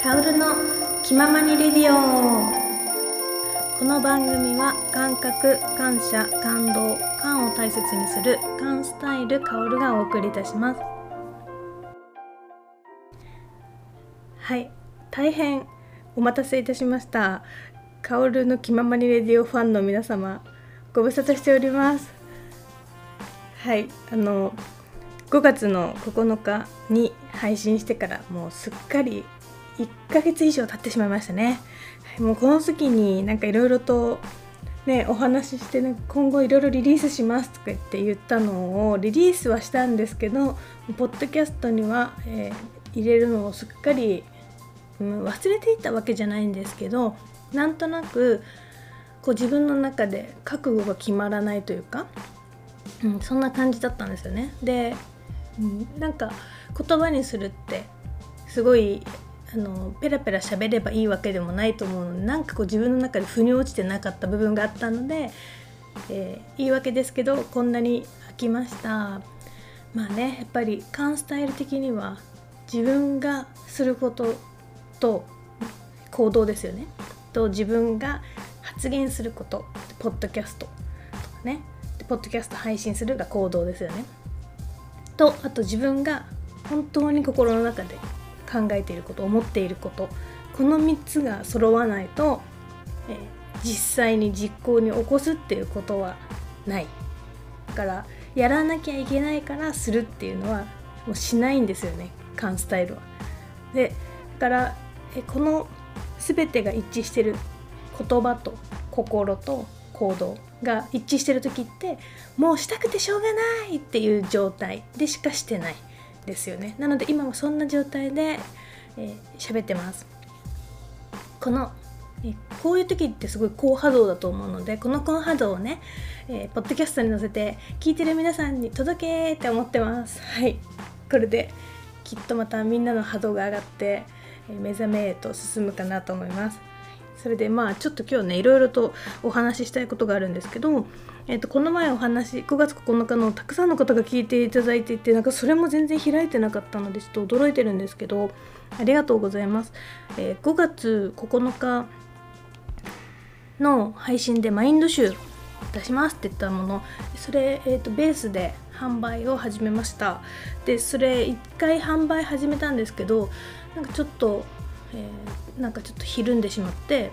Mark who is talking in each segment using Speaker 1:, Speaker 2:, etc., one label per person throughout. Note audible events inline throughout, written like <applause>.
Speaker 1: カオルの気ままにレディオ。この番組は感覚感謝感動感を大切にする感スタイルカオルがお送りいたします。はい大変お待たせいたしました。カオルの気ままにレディオファンの皆様ご無沙汰しております。はいあの5月の9日に配信してからもうすっかり1ヶ月以上経ってしまいましたねもうこの時になんかいろいろとねお話しして、ね、今後いろいろリリースしますとか言って言ったのをリリースはしたんですけどポッドキャストには、えー、入れるのをすっかり、うん、忘れていたわけじゃないんですけどなんとなくこう自分の中で覚悟が決まらないというか、うん、そんな感じだったんですよね。でうん、なんか言葉にするってすごいあのペラペラ喋ればいいわけでもないと思うのでなんかこう自分の中で腑に落ちてなかった部分があったので、えー、言い訳ですけどこんなに飽きました。まあねやっぱりカンスタイル的には自分がすることと行動ですよね。と自分が発言することポッドキャストとかね。ポッドキャスト配信するが行動ですよね。とあと自分が本当に心の中で考えていること思っていることこの3つが揃わないと、え、実際に実行に起こすっていうことはないだからやらなきゃいけないからするっていうのはもうしないんですよねカンスタイルは。でだからえこの全てが一致してる言葉と心と行動が一致してる時ってもうしたくてしょうがないっていう状態でしかしてないですよね。なので今もそんな状態で喋、えー、ってます。このえこういう時ってすごい高波動だと思うのでこの高波動をね、えー、ポッドキャストに載せて聞いてる皆さんに届けって思ってます。<laughs> はい。これできっとまたみんなの波動が上がって、えー、目覚めへと進むかなと思います。それでまあちょっと今日ねいろいろとお話ししたいことがあるんですけど、えー、とこの前お話5月9日のたくさんの方が聞いていただいていてなんかそれも全然開いてなかったのでちょっと驚いてるんですけどありがとうございます、えー、5月9日の配信でマインド集出しますって言ったものそれ、えーと、ベースで販売を始めました。でそれ1回販売始めたんですけどなんかちょっとえー、なんかちょっとひるんでしまって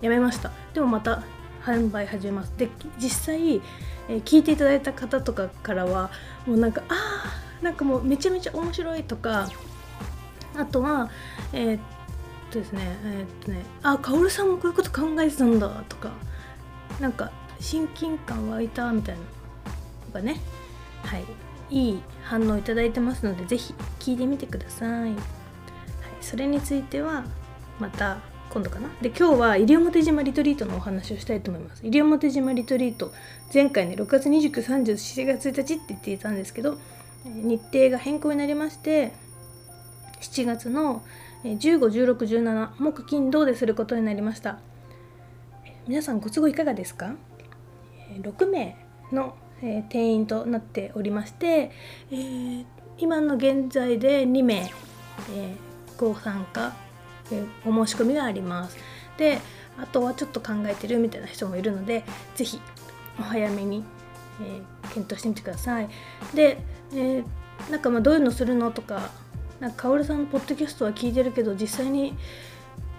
Speaker 1: やめましたでもまた販売始めますで実際、えー、聞いていただいた方とかからはもうなんかああなんかもうめちゃめちゃ面白いとかあとはえー、っとですねえー、っとねあカオルさんもこういうこと考えてたんだとかなんか親近感湧いたみたいなとかねはいいい反応いただいてますので是非聞いてみてください。それについてはまた今度かな。で今日は西表島リトリートのお話をしたいと思います。西表島リトリート前回ね6月2937月1日って言っていたんですけど日程が変更になりまして7月の151617木金土ですることになりました。皆さんご都合いかがですか？6名の定員となっておりまして、えー、今の現在で2名、えーご参加お申し込みがあります。であとはちょっと考えてるみたいな人もいるので是非お早めに、えー、検討してみてください。で、えー、なんかまあどういうのするのとかなんか薫さんのポッドキャストは聞いてるけど実際に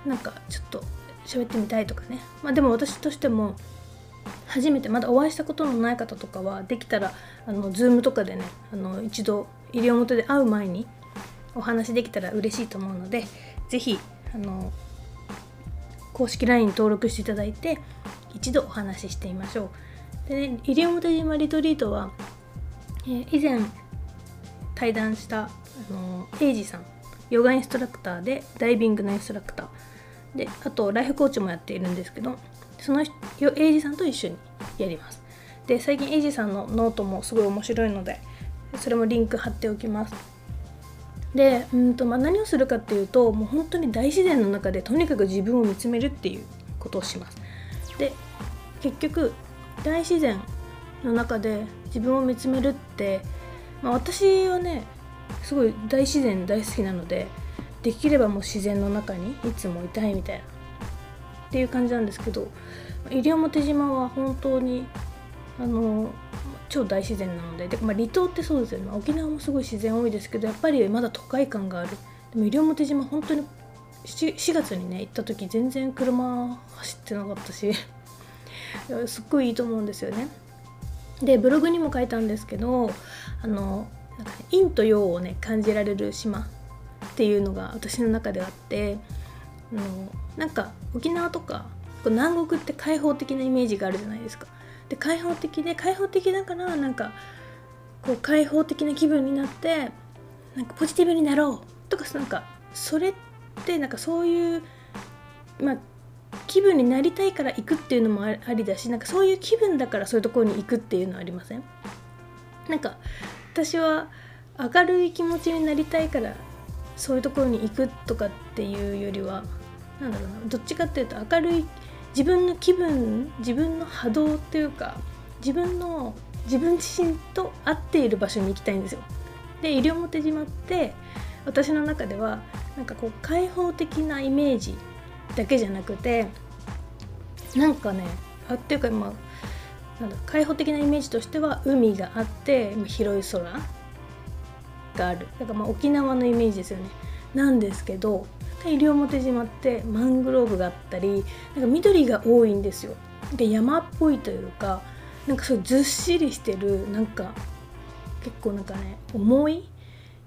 Speaker 1: なんかちょっと喋ってみたいとかね。まあでも私としても初めてまだお会いしたことのない方とかはできたらあの Zoom とかでねあの一度西表で会う前にお話できたら嬉しいと思うので是非あの公式 LINE 登録していただいて一度お話ししてみましょう。でね西表島リトリートは、えー、以前対談したあのエイジさんヨガインストラクターでダイビングのインストラクター。であとライフコーチもやっているんですけどそのエイジさんと一緒にやります。で最近エイジさんのノートもすごい面白いのでそれもリンク貼っておきます。でうんと、まあ、何をするかっていうともう本当に大自然の中でとにかく自分を見つめるっていうことをします。で結局大自然の中で自分を見つめるって、まあ、私はねすごい大自然大好きなのでできればもう自然の中にいつもいたいみたいなっていう感じなんですけど西表島は本当にあの超大自然なので。で、まあ、離島ってそうですよね。沖縄もすごい自然多いですけどやっぱりまだ都会感がある。でも西表島本当に 4, 4月にね行った時全然車走ってなかったし <laughs> すっごいいいと思うんですよね。でブログにも書いたんですけどあのなんか陰と陽をね感じられる島っていうのが私の中であってあのなんか沖縄とか南国って開放的なイメージがあるじゃないですか。で開放的で開放的だからなんかこう開放的な気分になってなんかポジティブになろう。とかなんかそれってなんかそういうまあ気分になりたいから行くっていうのもありだしなんかそういう気分だからそういうところに行くっていうのはありません？なんか私は明るい気持ちになりたいからそういうところに行くとかっていうよりはなんだろうなどっちかっていうと明るい自分の気分自分の波動っていうか自分の自分自身と合っている場所に行きたいんですよ。で西表島って私の中ではなんかこう開放的なイメージだけじゃなくてなんかねあっていうかまあなんだ開放的なイメージとしては海があって広い空があるだからまあ沖縄のイメージですよねなんですけど西表島ってマングローブがあったりなんか緑が多いんですよ。で山っぽいというかなんかそうずっしりしてるなんか結構なんかね重い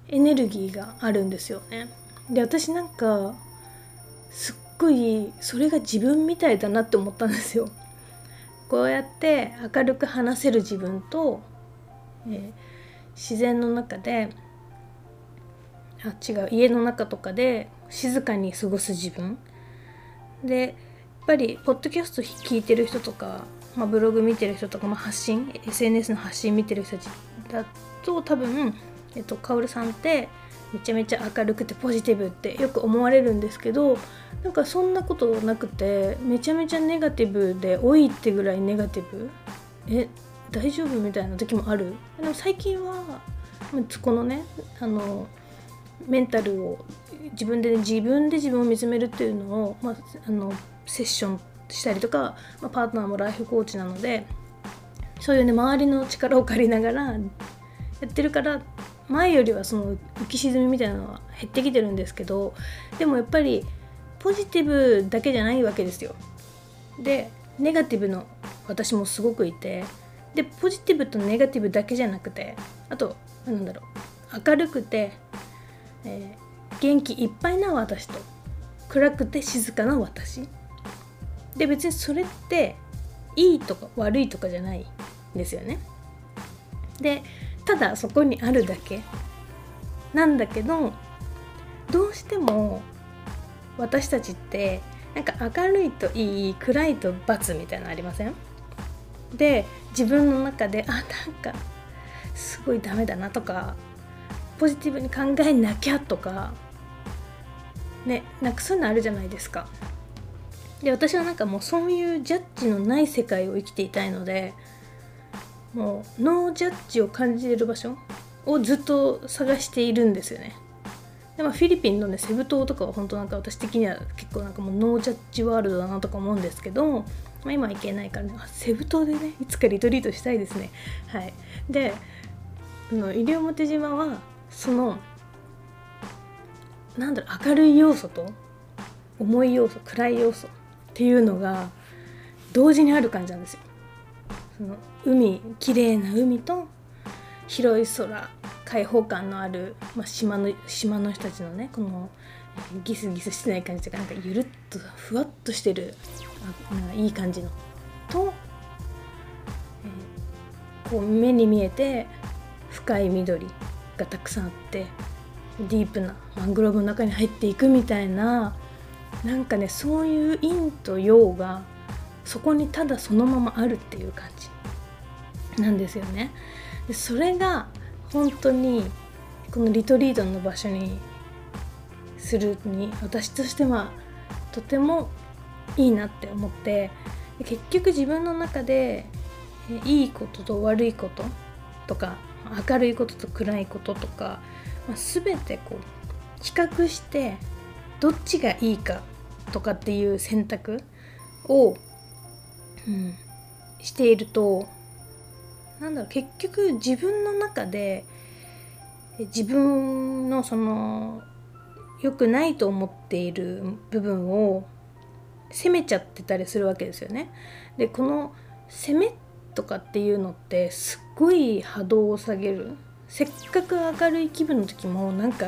Speaker 1: エネルギーがあるんですよね。で私なんかすっごいそれが自分みたいだなって思ったんですよ。こうやって明るく話せる自分と、えー、自然の中であ違う家の中とかで静かに過ごす自分。でやっぱりポッドキャスト聞いてる人とか、まあ、ブログ見てる人とか、まあ、発信 SNS の発信見てる人たちだと多分、えっと、カオルさんってめちゃめちゃ明るくてポジティブってよく思われるんですけどなんかそんなことなくてめちゃめちゃネガティブで多いってぐらいネガティブ。え大丈夫みたいな時もある。でも最近はこのねあのメンタルを自分で、ね、自分で自分を見つめるっていうのを、まあ、あのセッションしたりとか、まあ、パートナーもライフコーチなのでそういうね周りの力を借りながらやってるから前よりはその浮き沈みみたいなのは減ってきてるんですけどでもやっぱりポジティブだけじゃないわけですよ。でネガティブの私もすごくいてでポジティブとネガティブだけじゃなくてあとなんだろう明るくてえー、元気いっぱいな私と。暗くて静かな私。で別にそれっていいとか悪いとかじゃないんですよね。でただそこにあるだけ。なんだけどどうしても私たちってなんか明るいといい暗いと罰みたいなのありません？で自分の中であなんかすごいダメだなとかポジティブに考えなきゃとかねなんかそういうのあるじゃないですか。で私はなんかもうそういうジャッジのない世界を生きていたいのでもうノージャッジを感じれる場所をずっと探しているんですよね。でもフィリピンのねセブ島とかは本当なんか私的には結構なんかもうノージャッジワールドだなとか思うんですけど、まあ、今行けないからねセブ島でねいつかリトリートしたいですねはいでの西表島はそのなんだろう明るい要素と重い要素暗い要素っていうのが同時にある感じなんですよ。その海綺麗な海と広い空開放感のある、まあ、島の島の人たちのねこのギスギスしてない感じとかなんかゆるっとふわっとしてるあなんかいい感じのと、えー、こう目に見えて深い緑がたくさんあってディープなマングローブの中に入っていくみたいななんかねそういう陰と陽がそこにただそのままあるっていう感じなんですよね。でそれが本当にこのリトリートの場所にするに私としてはとてもいいなって思って結局自分の中でいいことと悪いこととか明るいことと暗いこととか、まあ、全てこう比較してどっちがいいかとかっていう選択を、うん、しているとなんだろう結局自分の中で自分のその良くないと思っている部分を責めちゃってたりするわけですよね。でこの責めとかっていうのってすっごい波動を下げる。せっかく明るい気分の時もなんか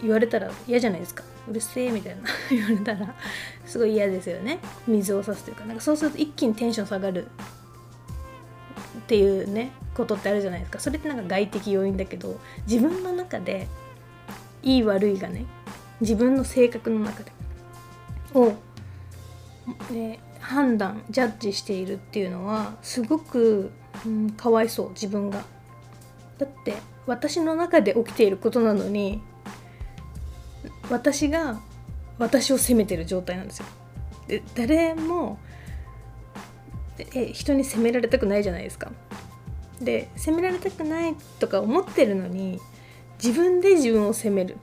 Speaker 1: 言われたら嫌じゃないですか。うるせえみたいな。<laughs> 言われたらすごい嫌ですよね。水を差すというか。なんかそうすると一気にテンション下がるっていうねことってあるじゃないですか。それってなんか外的要因だけど自分の中でいい悪いがね自分の性格の中で。を、ね、判断ジャッジしているっていうのはすごく、うん、かわいそう自分が。だって私の中で起きていることなのに私が私を責めてる状態なんですよ。で誰もえ人に責められたくないじゃないですか。で責められたくないとか思ってるのに自分で自分を責める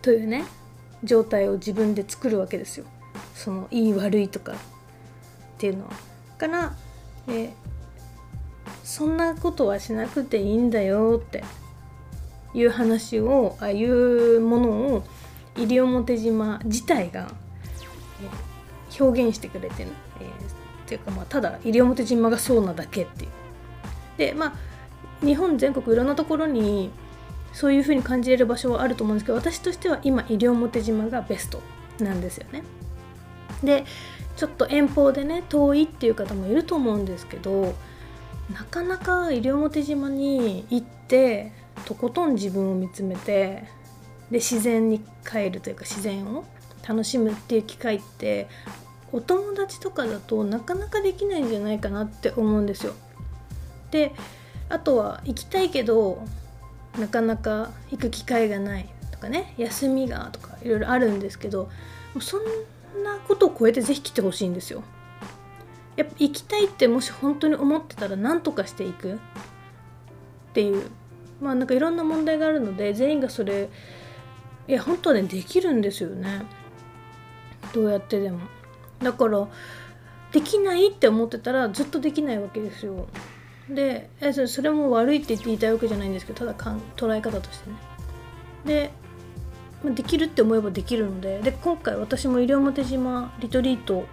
Speaker 1: というね状態を自分で作るわけですよ。そのいい悪いとかっていうのは。から、えそんなことはしなくていいんだよっていう話をあいうものを西表島自体が表現してくれてる、えー、っていうかまあただ西表島がそうなだけっていう。でまあ日本全国いろんなところにそういう風に感じれる場所はあると思うんですけど私としては今西表島がベストなんですよね。でちょっと遠方でね遠いっていう方もいると思うんですけどなかなか西表島に行ってとことん自分を見つめてで自然に帰るというか自然を楽しむっていう機会ってお友達とかだとなかなかできないんじゃないかなって思うんですよ。であとは行きたいけどなかなか行く機会がないとかね休みがとかいろいろあるんですけどそんなことを超えて是非来てほしいんですよ。やっぱ行きたいってもし本当に思ってたら何とかしていく。っていう。まあなんかいろんな問題があるので全員がそれいや本当はねできるんですよね。どうやってでも。だからできないって思ってたらずっとできないわけですよ。でそれも悪いって言いたいわけじゃないんですけどただかん捉え方としてね。で、できるって思えばできるのでで今回私も西表島リトリート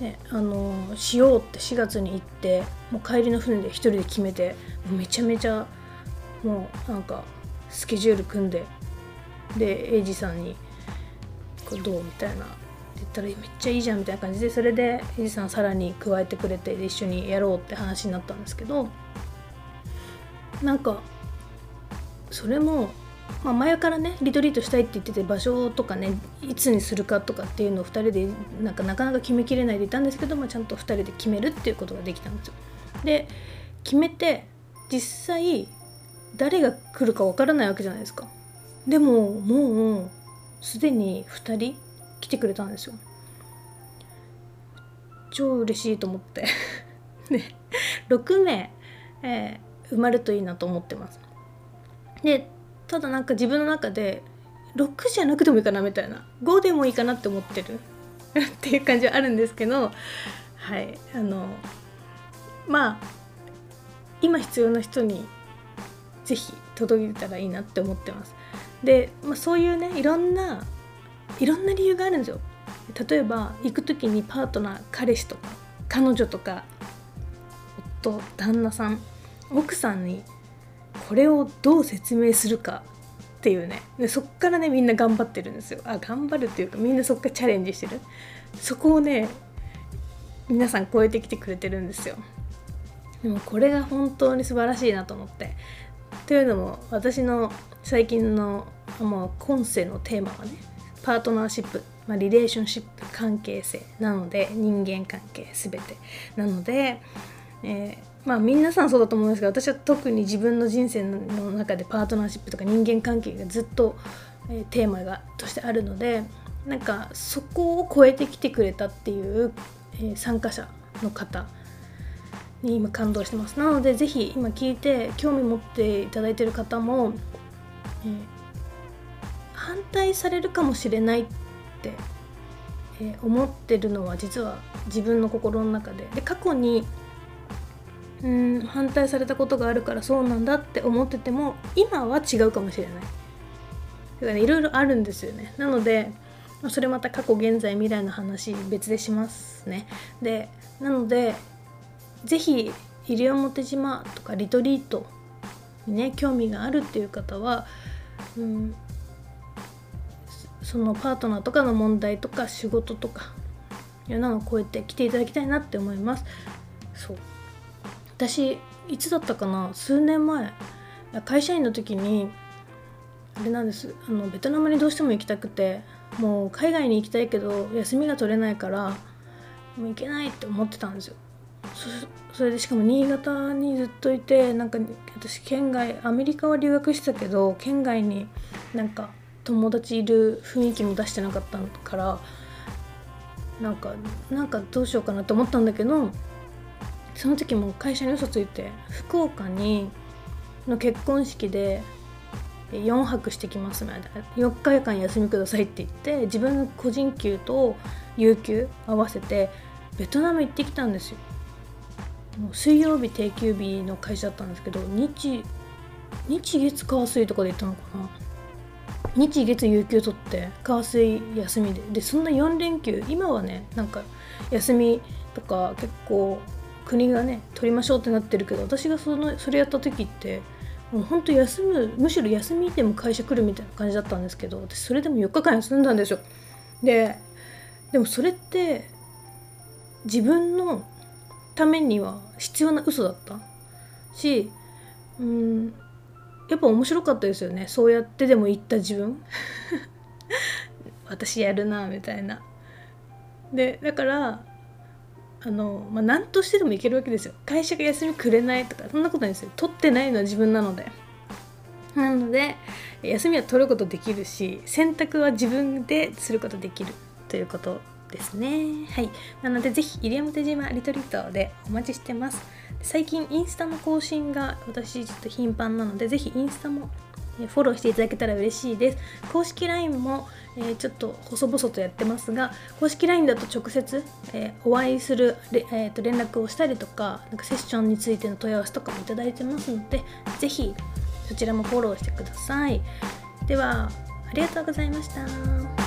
Speaker 1: ね、あのしようって4月に行ってもう帰りの船で1人で決めてめちゃめちゃもうなんかスケジュール組んででエイジさんに「これどう?」みたいな言ったらめっちゃいいじゃんみたいな感じでそれでエイジさんさらに加えてくれて一緒にやろうって話になったんですけどなんかそれも、まあ、前からねリトリートしたいって言ってて場所とかねいつにするかとかっていうのを2人でなんかなかなか決めきれないでいたんですけど、まあ、ちゃんと2人で決めるっていうことができたんですよ。で決めて実際誰が来るかわからないわけじゃないですか。でももうすでに2人来てくれたんですよ超嬉しいと思って <laughs> ね6名、えー、埋まるといいなと思ってますでただなんか自分の中で6じゃなくてもいいかなみたいな。5でもいいかなって思ってる。<laughs> っていう感じはあるんですけどはい。あのまあ今必要な人に是非届いたらいいなって思ってます。で、まあ、そういうねいろんないろんな理由があるんですよ。例えば行く時にパートナー彼氏とか彼女とか夫旦那さん奥さんにこれをどう説明するかっていうね。でそっからねみんな頑張ってるんですよ。あ頑張るっていうかみんなそっからチャレンジしてる。そこをね皆さん超えてきてくれてるんですよ。でもこれが本当に素晴らしいなと思って。というのも私の最近のもう今世のテーマはねパートナーシップ、まあ、リレーションシップ関係性なので人間関係全てなので、えー、まあ皆さんそうだと思うんですけど私は特に自分の人生の中でパートナーシップとか人間関係がずっと、えー、テーマがとしてあるのでなんかそこを超えてきてくれたっていう、えー、参加者の方に今感動してます。なので是非今聞いて興味持っていただいてる方も、えー対されるかもしれないって、え、思ってるのは実は自分の心の中で。で過去にうん反対されたことがあるからそうなんだって思ってても今は違うかもしれない。だからいろいろあるんですよね。なのでそれまた過去現在未来の話別でしますね。でなので是非西表島とかリトリートにね興味があるっていう方は、うん、そのパートナーとかの問題とか仕事とかいろんなのを超えて来ていただきたいなって思います。そう。私いつだったかな？数年前。会社員の時にあれなんです。あのベトナムにどうしても行きたくてもう海外に行きたいけど休みが取れないからもう行けないって思ってたんですよ。それでしかも新潟にずっといてなんか私県外アメリカは留学してたけど県外になんか友達いる雰囲気も出してなかったからなんかなんかどうしようかなって思ったんだけどその時も会社に嘘ついて福岡にの結婚式で4泊してきますみたいな4日間休みくださいって言って自分の個人給と有給合わせてベトナム行ってきたんですよ。もう水曜日定休日の会社だったんですけど日日月火水とかで行ったのかな。日月有給取って火水休みで。でそんな4連休今はねなんか休みとか結構国がね取りましょうってなってるけど私がそのそれやった時ってもうほんと休むむしろ休みでも会社来るみたいな感じだったんですけど私それでも4日間休んだんですよ。ででもそれって自分のためには必要な嘘だった。しうんやっぱ面白かったですよね。そうやってでも言った自分。<laughs> 私やるなみたいな。でだからあの、まあ、何としてでもいけるわけですよ。会社が休みくれないとかそんなことないですよ。取ってないのは自分なので。なので休みは取ることできるし選択は自分ですることできるということですね。はい。なのでぜひ西表島リトリートでお待ちしてます。最近インスタの更新が私ちょっと頻繁なのでぜひインスタもフォローしていただけたら嬉しいです公式 LINE も、えー、ちょっと細々とやってますが公式 LINE だと直接、えー、お会いする、えーと、連絡をしたりとかなんかセッションについての問い合わせとかも頂いてますので是非そちらもフォローしてくださいではありがとうございました。